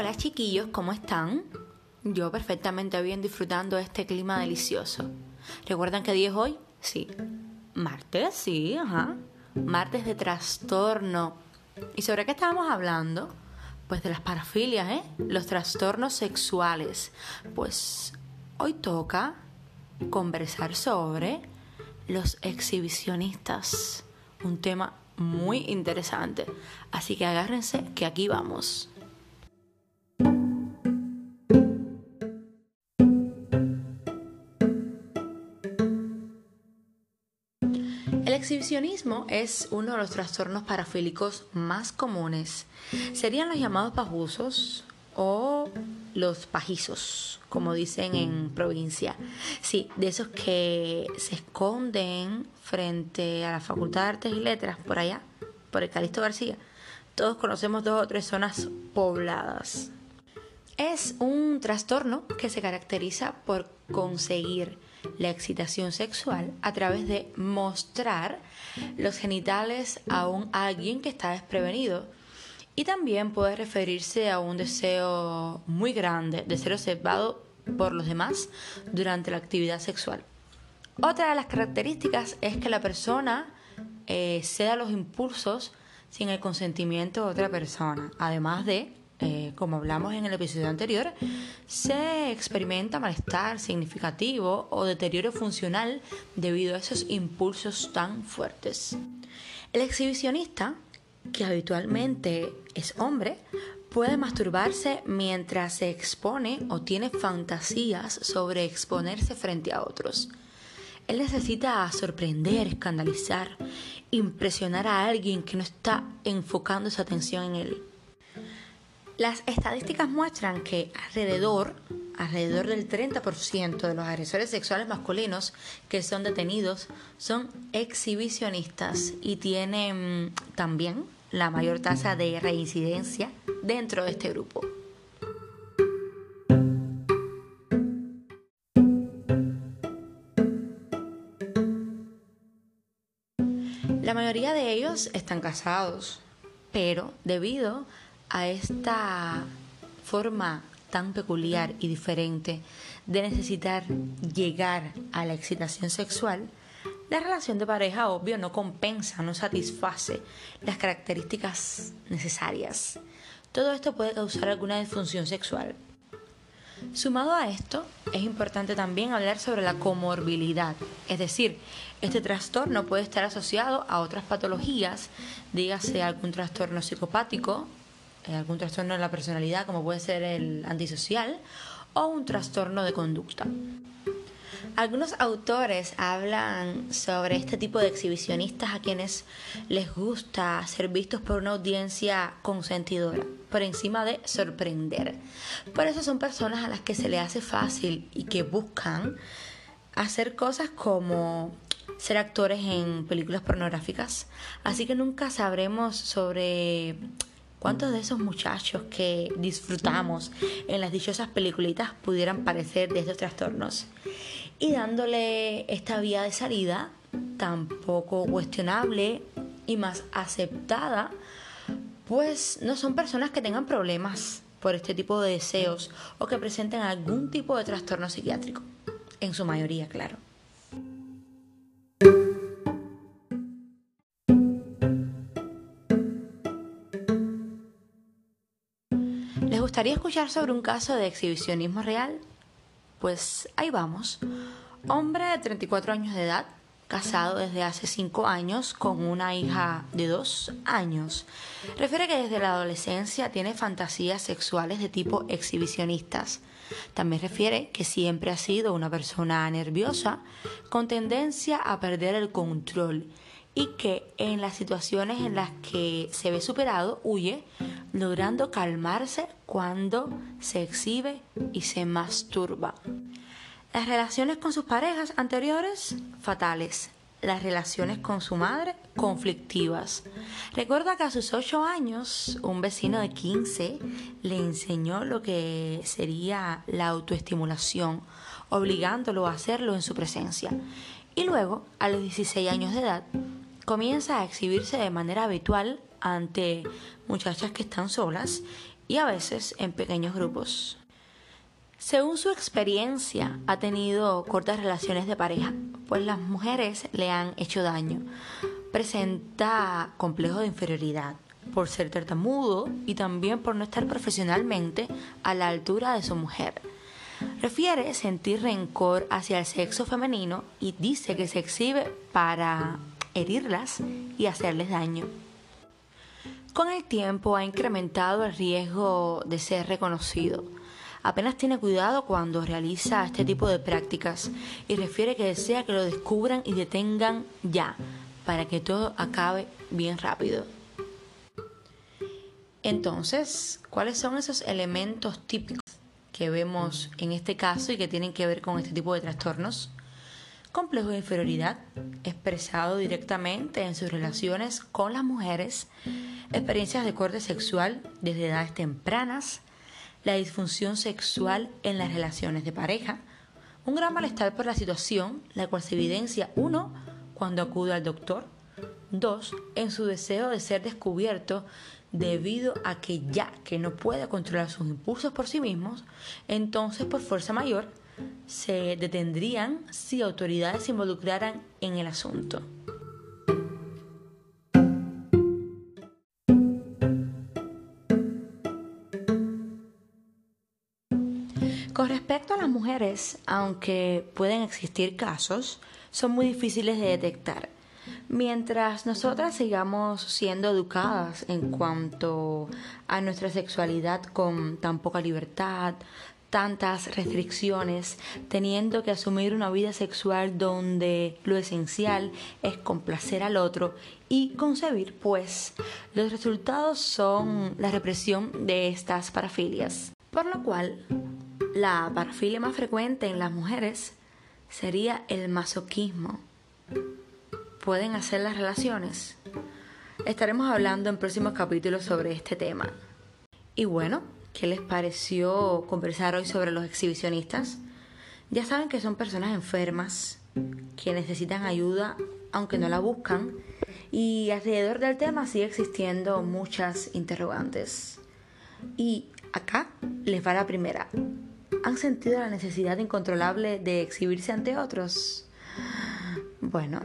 Hola chiquillos, ¿cómo están? Yo perfectamente bien disfrutando este clima delicioso. ¿Recuerdan qué día es hoy? Sí. Martes, sí, ajá. Martes de trastorno. ¿Y sobre qué estábamos hablando? Pues de las parafilias, ¿eh? Los trastornos sexuales. Pues hoy toca conversar sobre los exhibicionistas. Un tema muy interesante. Así que agárrense que aquí vamos. Exhibicionismo es uno de los trastornos parafílicos más comunes. Serían los llamados pajusos o los pajizos, como dicen en provincia. Sí, de esos que se esconden frente a la Facultad de Artes y Letras, por allá, por el Calixto García. Todos conocemos dos o tres zonas pobladas. Es un trastorno que se caracteriza por conseguir la excitación sexual a través de mostrar los genitales a un alguien que está desprevenido. Y también puede referirse a un deseo muy grande de ser observado por los demás durante la actividad sexual. Otra de las características es que la persona eh, ceda los impulsos sin el consentimiento de otra persona, además de eh, como hablamos en el episodio anterior, se experimenta malestar significativo o deterioro funcional debido a esos impulsos tan fuertes. El exhibicionista, que habitualmente es hombre, puede masturbarse mientras se expone o tiene fantasías sobre exponerse frente a otros. Él necesita sorprender, escandalizar, impresionar a alguien que no está enfocando su atención en él. Las estadísticas muestran que alrededor, alrededor del 30% de los agresores sexuales masculinos que son detenidos son exhibicionistas y tienen también la mayor tasa de reincidencia dentro de este grupo. La mayoría de ellos están casados, pero debido a esta forma tan peculiar y diferente de necesitar llegar a la excitación sexual, la relación de pareja, obvio, no compensa, no satisface las características necesarias. Todo esto puede causar alguna disfunción sexual. Sumado a esto, es importante también hablar sobre la comorbilidad, es decir, este trastorno puede estar asociado a otras patologías, dígase algún trastorno psicopático, algún trastorno de la personalidad, como puede ser el antisocial, o un trastorno de conducta. Algunos autores hablan sobre este tipo de exhibicionistas a quienes les gusta ser vistos por una audiencia consentidora, por encima de sorprender. Por eso son personas a las que se les hace fácil y que buscan hacer cosas como ser actores en películas pornográficas. Así que nunca sabremos sobre ¿Cuántos de esos muchachos que disfrutamos en las dichosas peliculitas pudieran parecer de estos trastornos? Y dándole esta vía de salida tan poco cuestionable y más aceptada, pues no son personas que tengan problemas por este tipo de deseos o que presenten algún tipo de trastorno psiquiátrico. En su mayoría, claro. Gustaría escuchar sobre un caso de exhibicionismo real? Pues ahí vamos. Hombre de 34 años de edad, casado desde hace 5 años con una hija de 2 años. Refiere que desde la adolescencia tiene fantasías sexuales de tipo exhibicionistas. También refiere que siempre ha sido una persona nerviosa, con tendencia a perder el control y que en las situaciones en las que se ve superado huye, logrando calmarse cuando se exhibe y se masturba. Las relaciones con sus parejas anteriores, fatales. Las relaciones con su madre, conflictivas. Recuerda que a sus 8 años, un vecino de 15 le enseñó lo que sería la autoestimulación, obligándolo a hacerlo en su presencia. Y luego, a los 16 años de edad, comienza a exhibirse de manera habitual ante muchachas que están solas y a veces en pequeños grupos. Según su experiencia, ha tenido cortas relaciones de pareja, pues las mujeres le han hecho daño. Presenta complejo de inferioridad por ser tartamudo y también por no estar profesionalmente a la altura de su mujer. Refiere sentir rencor hacia el sexo femenino y dice que se exhibe para herirlas y hacerles daño. Con el tiempo ha incrementado el riesgo de ser reconocido. Apenas tiene cuidado cuando realiza este tipo de prácticas y refiere que desea que lo descubran y detengan ya, para que todo acabe bien rápido. Entonces, ¿cuáles son esos elementos típicos que vemos en este caso y que tienen que ver con este tipo de trastornos? Complejo de inferioridad, expresado directamente en sus relaciones con las mujeres, experiencias de corte sexual desde edades tempranas, la disfunción sexual en las relaciones de pareja, un gran malestar por la situación, la cual se evidencia, uno, cuando acude al doctor, dos, en su deseo de ser descubierto debido a que ya que no puede controlar sus impulsos por sí mismos, entonces por fuerza mayor se detendrían si autoridades se involucraran en el asunto. Con respecto a las mujeres, aunque pueden existir casos, son muy difíciles de detectar. Mientras nosotras sigamos siendo educadas en cuanto a nuestra sexualidad con tan poca libertad, tantas restricciones, teniendo que asumir una vida sexual donde lo esencial es complacer al otro y concebir, pues los resultados son la represión de estas parafilias. Por lo cual, la parafilia más frecuente en las mujeres sería el masoquismo. ¿Pueden hacer las relaciones? Estaremos hablando en próximos capítulos sobre este tema. Y bueno, ¿qué les pareció conversar hoy sobre los exhibicionistas? Ya saben que son personas enfermas que necesitan ayuda aunque no la buscan y alrededor del tema sigue existiendo muchas interrogantes. Y acá les va la primera. ¿Han sentido la necesidad incontrolable de exhibirse ante otros? Bueno,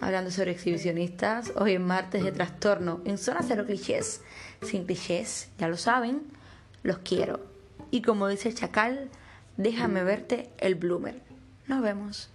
hablando sobre exhibicionistas, hoy es martes de trastorno en zona cero clichés. Sin clichés, ya lo saben, los quiero. Y como dice el chacal, déjame verte el bloomer. Nos vemos.